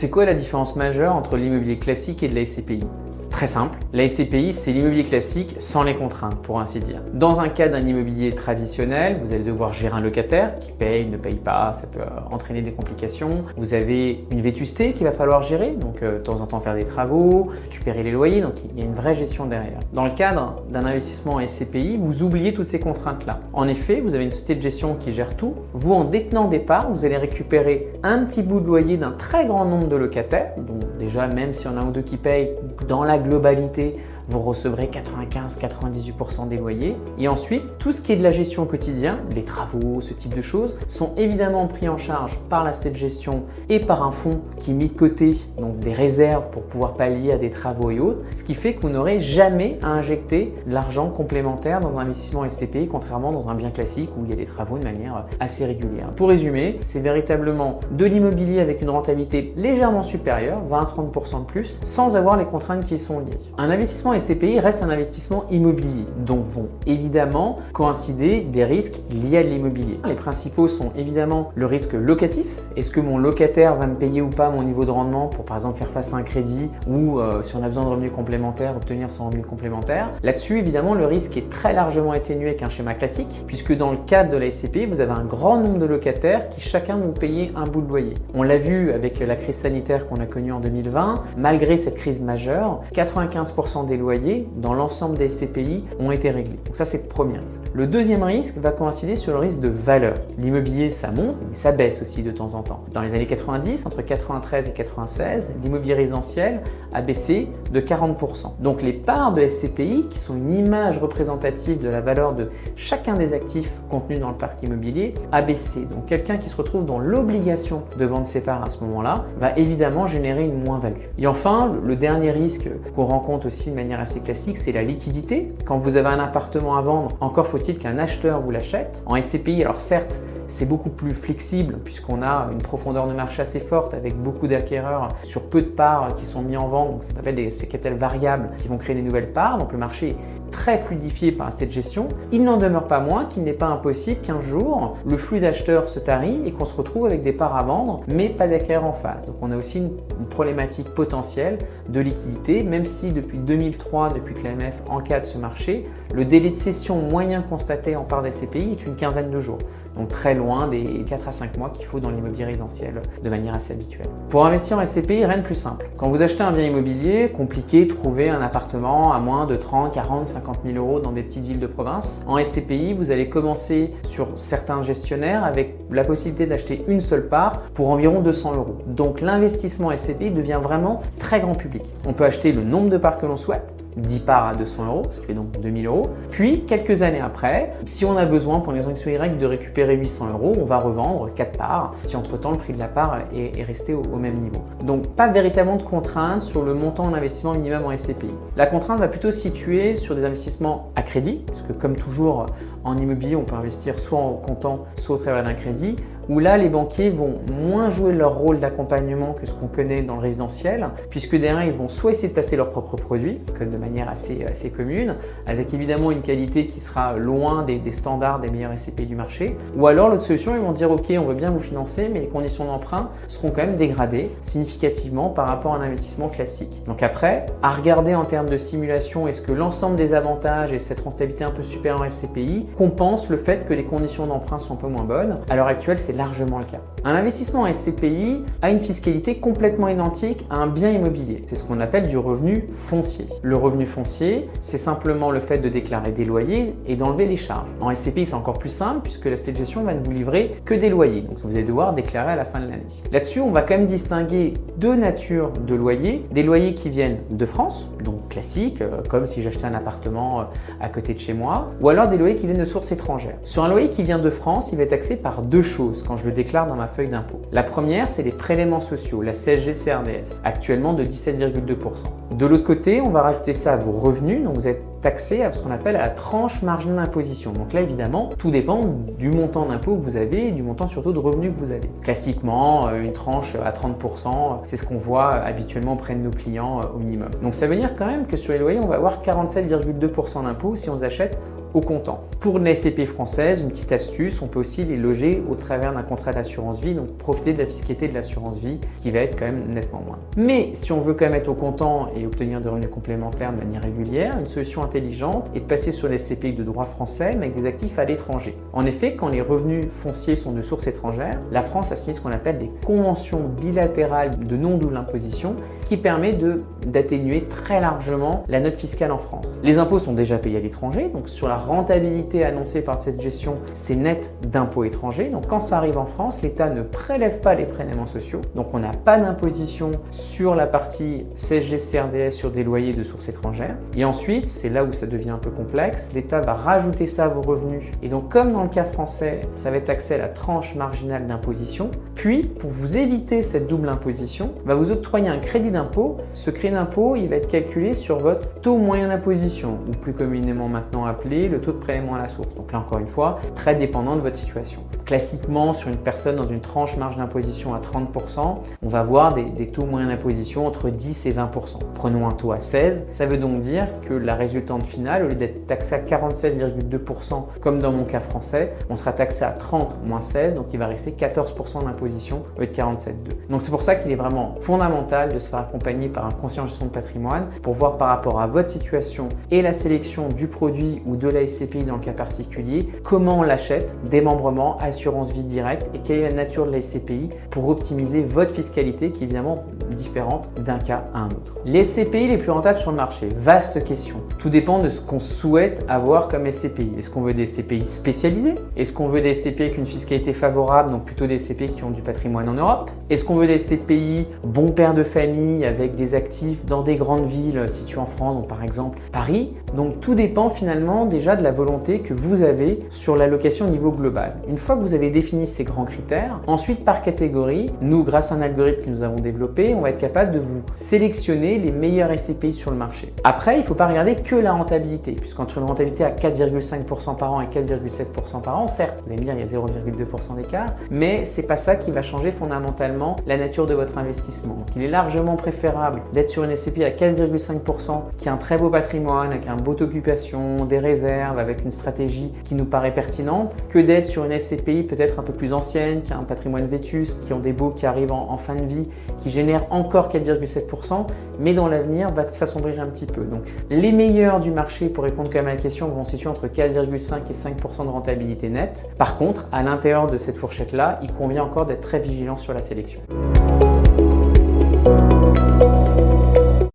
C'est quoi la différence majeure entre l'immobilier classique et de la SCPI Simple, la SCPI c'est l'immobilier classique sans les contraintes pour ainsi dire. Dans un cas d'un immobilier traditionnel, vous allez devoir gérer un locataire qui paye, ne paye pas, ça peut euh, entraîner des complications. Vous avez une vétusté qu'il va falloir gérer, donc euh, de temps en temps faire des travaux, récupérer les loyers, donc il y a une vraie gestion derrière. Dans le cadre d'un investissement en SCPI, vous oubliez toutes ces contraintes-là. En effet, vous avez une société de gestion qui gère tout. Vous, en détenant des parts, vous allez récupérer un petit bout de loyer d'un très grand nombre de locataires, donc déjà même s'il y en a un ou deux qui payent, dans la globalité, vous recevrez 95-98% des loyers. Et ensuite, tout ce qui est de la gestion au quotidien, les travaux, ce type de choses, sont évidemment pris en charge par la de gestion et par un fonds qui met de côté donc des réserves pour pouvoir pallier à des travaux et autres, ce qui fait que vous n'aurez jamais à injecter de l'argent complémentaire dans un investissement SCPI, contrairement dans un bien classique où il y a des travaux de manière assez régulière. Pour résumer, c'est véritablement de l'immobilier avec une rentabilité légèrement supérieure, 20-30% de plus, sans avoir les contraintes qui sont liées. Un investissement SCPI reste un investissement immobilier, donc vont évidemment coïncider des risques liés à l'immobilier. Les principaux sont évidemment le risque locatif. Est-ce que mon locataire va me payer ou pas mon niveau de rendement pour par exemple faire face à un crédit ou euh, si on a besoin de revenus complémentaires, obtenir son revenu complémentaire? Là-dessus, évidemment, le risque est très largement atténué qu'un schéma classique, puisque dans le cadre de la SCPI, vous avez un grand nombre de locataires qui chacun vont payer un bout de loyer. On l'a vu avec la crise sanitaire qu'on a connue en 2020, malgré cette crise majeure, 95% des loyers dans l'ensemble des SCPI ont été réglés. Donc ça, c'est le premier risque. Le deuxième risque va coïncider sur le risque de valeur. L'immobilier, ça monte, mais ça baisse aussi de temps en temps. Dans les années 90, entre 93 et 96, l'immobilier résidentiel a baissé de 40%. Donc les parts de SCPI, qui sont une image représentative de la valeur de chacun des actifs contenus dans le parc immobilier, a baissé. Donc quelqu'un qui se retrouve dans l'obligation de vendre ses parts à ce moment-là va évidemment générer une moins-value. Et enfin, le dernier risque qu'on rencontre aussi de manière assez classique, c'est la liquidité. Quand vous avez un appartement à vendre, encore faut-il qu'un acheteur vous l'achète. En SCPI, alors certes, c'est beaucoup plus flexible puisqu'on a une profondeur de marché assez forte avec beaucoup d'acquéreurs sur peu de parts qui sont mis en vente. Donc ça s'appelle des capitales variables qui vont créer des nouvelles parts. Donc le marché très fluidifié par un de gestion, il n'en demeure pas moins qu'il n'est pas impossible qu'un jour le flux d'acheteurs se tarit et qu'on se retrouve avec des parts à vendre, mais pas d'acquéreurs en face. Donc on a aussi une, problématique potentielle de liquidité, même si depuis 2003, depuis que l'AMF encadre ce marché, le délai de cession moyen constaté en part des CPI est une quinzaine de jours. Donc très loin des 4 à 5 mois qu'il faut dans l'immobilier résidentiel de manière assez habituelle. Pour investir en SCPI, rien de plus simple. Quand vous achetez un bien immobilier, compliqué trouver un appartement à moins de 30, 40, 50 000 euros dans des petites villes de province. En SCPI, vous allez commencer sur certains gestionnaires avec la possibilité d'acheter une seule part pour environ 200 euros. Donc l'investissement SCPI devient vraiment très grand public. On peut acheter le nombre de parts que l'on souhaite 10 parts à 200 euros, qui fait donc 2000 euros. Puis, quelques années après, si on a besoin pour une raison Y de récupérer 800 euros, on va revendre 4 parts si entre-temps le prix de la part est, resté au, même niveau. Donc, pas véritablement de contrainte sur le montant d'investissement minimum en SCPI. La contrainte va plutôt se situer sur des investissements à crédit, parce que comme toujours en immobilier, on peut investir soit en comptant, soit au travers d'un crédit où là, les banquiers vont moins jouer leur rôle d'accompagnement que ce qu'on connaît dans le résidentiel, puisque derrière, ils vont soit essayer de placer leurs propres produits, de manière assez, assez commune, avec évidemment une qualité qui sera loin des, standards des meilleurs SCP du marché, ou alors l'autre solution, ils vont dire, OK, on veut bien vous financer, mais les conditions d'emprunt seront quand même dégradées significativement par rapport à un investissement classique. Donc après, à regarder en termes de simulation, est-ce que l'ensemble des avantages et cette rentabilité un peu supérieure en SCPI compense le fait que les conditions d'emprunt sont un peu moins bonnes À l'heure actuelle, c'est largement le cas. Un investissement en SCPI a une fiscalité complètement identique à un bien immobilier. C'est ce qu'on appelle du revenu foncier. Le revenu foncier, c'est simplement le fait de déclarer des loyers et d'enlever les charges. En SCPI, c'est encore plus simple puisque la société de gestion va ne vous livrer que des loyers. Donc vous allez devoir déclarer à la fin de l'année. Là-dessus, on va quand même distinguer deux natures de loyers. Des loyers qui viennent de France, donc classiques, euh, comme si j'achetais un appartement euh, à côté de chez moi, ou alors des loyers qui viennent de sources étrangères. Sur un loyer qui vient de France, il va être taxé par deux choses quand je le déclare dans ma feuille d'impôt. La première, c'est les prélèvements sociaux, la CSG-CRDS, actuellement de 17,2%. De l'autre côté, on va rajouter ça à vos revenus, donc vous êtes taxé à ce qu'on appelle la tranche marginale d'imposition. Donc là, évidemment, tout dépend du montant d'impôt que vous avez et du montant surtout de revenus que vous avez. Classiquement, euh, une tranche à 30%, c'est ce qu'on voit habituellement auprès de nos clients euh, au minimum. Donc ça veut dire quand même que sur les loyers, on va avoir 47,2% d'impôt si on achète au comptant. Pour les SCPI françaises, une petite astuce, on peut aussi les loger au travers d'un contrat d'assurance vie, donc profiter de la fiscalité de l'assurance vie qui va être quand même nettement moins. Mais si on veut quand même être au comptant et obtenir des revenus complémentaires de manière régulière, une solution intelligente est de passer sur les SCPI de droit français mais avec des actifs à l'étranger. En effet, quand les revenus fonciers sont de source étrangère, la France a signé ce qu'on appelle des conventions bilatérales de non-double imposition qui permet d'atténuer très largement la note fiscale en France. Les impôts sont déjà payés à l'étranger, donc sur la rentabilité annoncée par cette gestion, c'est net d'impôts étrangers. Donc quand ça arrive en France, l'État ne prélève pas les prélèvements sociaux, donc on n'a pas d'imposition sur la partie CSG CRDS sur des loyers de source étrangère. Et ensuite, c'est là où ça devient un peu complexe, l'État va rajouter ça à vos revenus. Et donc comme dans le cas français, ça va être accès à la tranche marginale d'imposition. Puis, pour vous éviter cette double imposition, va vous octroyer un crédit d'impôt. Ce crédit d'impôt, il va être calculé sur votre taux moyen d'imposition, ou plus communément maintenant appelé le taux de prélèvement à la source. Donc là, encore une fois, très dépendant de votre situation. Classiquement, sur une personne dans une tranche marge d'imposition à 30%, on va avoir des, taux moyens d'imposition entre 10 et 20%. Prenons un taux à 16, ça veut donc dire que la résultante finale, au lieu d'être taxée à 47,2% comme dans mon cas français, on sera taxé à 30 moins 16, donc il va rester 14% d'imposition au lieu de 47,2. Donc c'est pour ça qu'il est vraiment fondamental de se faire accompagner par un conseiller en gestion de patrimoine pour voir par rapport à votre situation et la sélection du produit ou de la SCPI dans le cas particulier, comment on l'achète, démembrement, assurance vie directe et quelle est la nature de la SCPI pour optimiser votre fiscalité qui est évidemment différente d'un cas à un autre. Les SCPI les plus rentables sur le marché, vaste question. Tout dépend de ce qu'on souhaite avoir comme SCPI. Est-ce qu'on veut des SCPI spécialisés? Est-ce qu'on veut des SCPI avec une fiscalité favorable, donc plutôt des SCPI qui ont du patrimoine en Europe? Est-ce qu'on veut des SCPI bon père de famille avec des actifs dans des grandes villes situées en France, donc par exemple Paris? Donc tout dépend finalement déjà de la volonté que vous avez sur l'allocation au niveau global. Une fois que vous avez défini ces grands critères, ensuite par catégorie, nous grâce à un algorithme que nous avons développé, on va être capable de vous sélectionner les meilleurs SCPI sur le marché. Après, il ne faut pas regarder que la rentabilité, puisqu'entre une rentabilité à 4,5% par an et 4,7% par an, certes, vous allez me dire il y a 0,2% d'écart, mais c'est pas ça qui va changer fondamentalement la nature de votre investissement. Il est largement préférable d'être sur une SCPI à 4,5% qui a un très beau patrimoine, avec un beau occupation, des réserves, avec une stratégie qui nous paraît pertinente, que d'être sur une SCPI peut-être un peu plus ancienne, qui a un patrimoine vétuste, qui ont des baux qui arrivent en, fin de vie, qui génèrent encore 4,7%, mais dans l'avenir va s'assombrir un petit peu. Donc les meilleurs du marché, pour répondre quand même à la question, vont se situer entre 4,5 et 5% de rentabilité nette. Par contre, à l'intérieur de cette fourchette-là, il convient encore d'être très vigilant sur la sélection.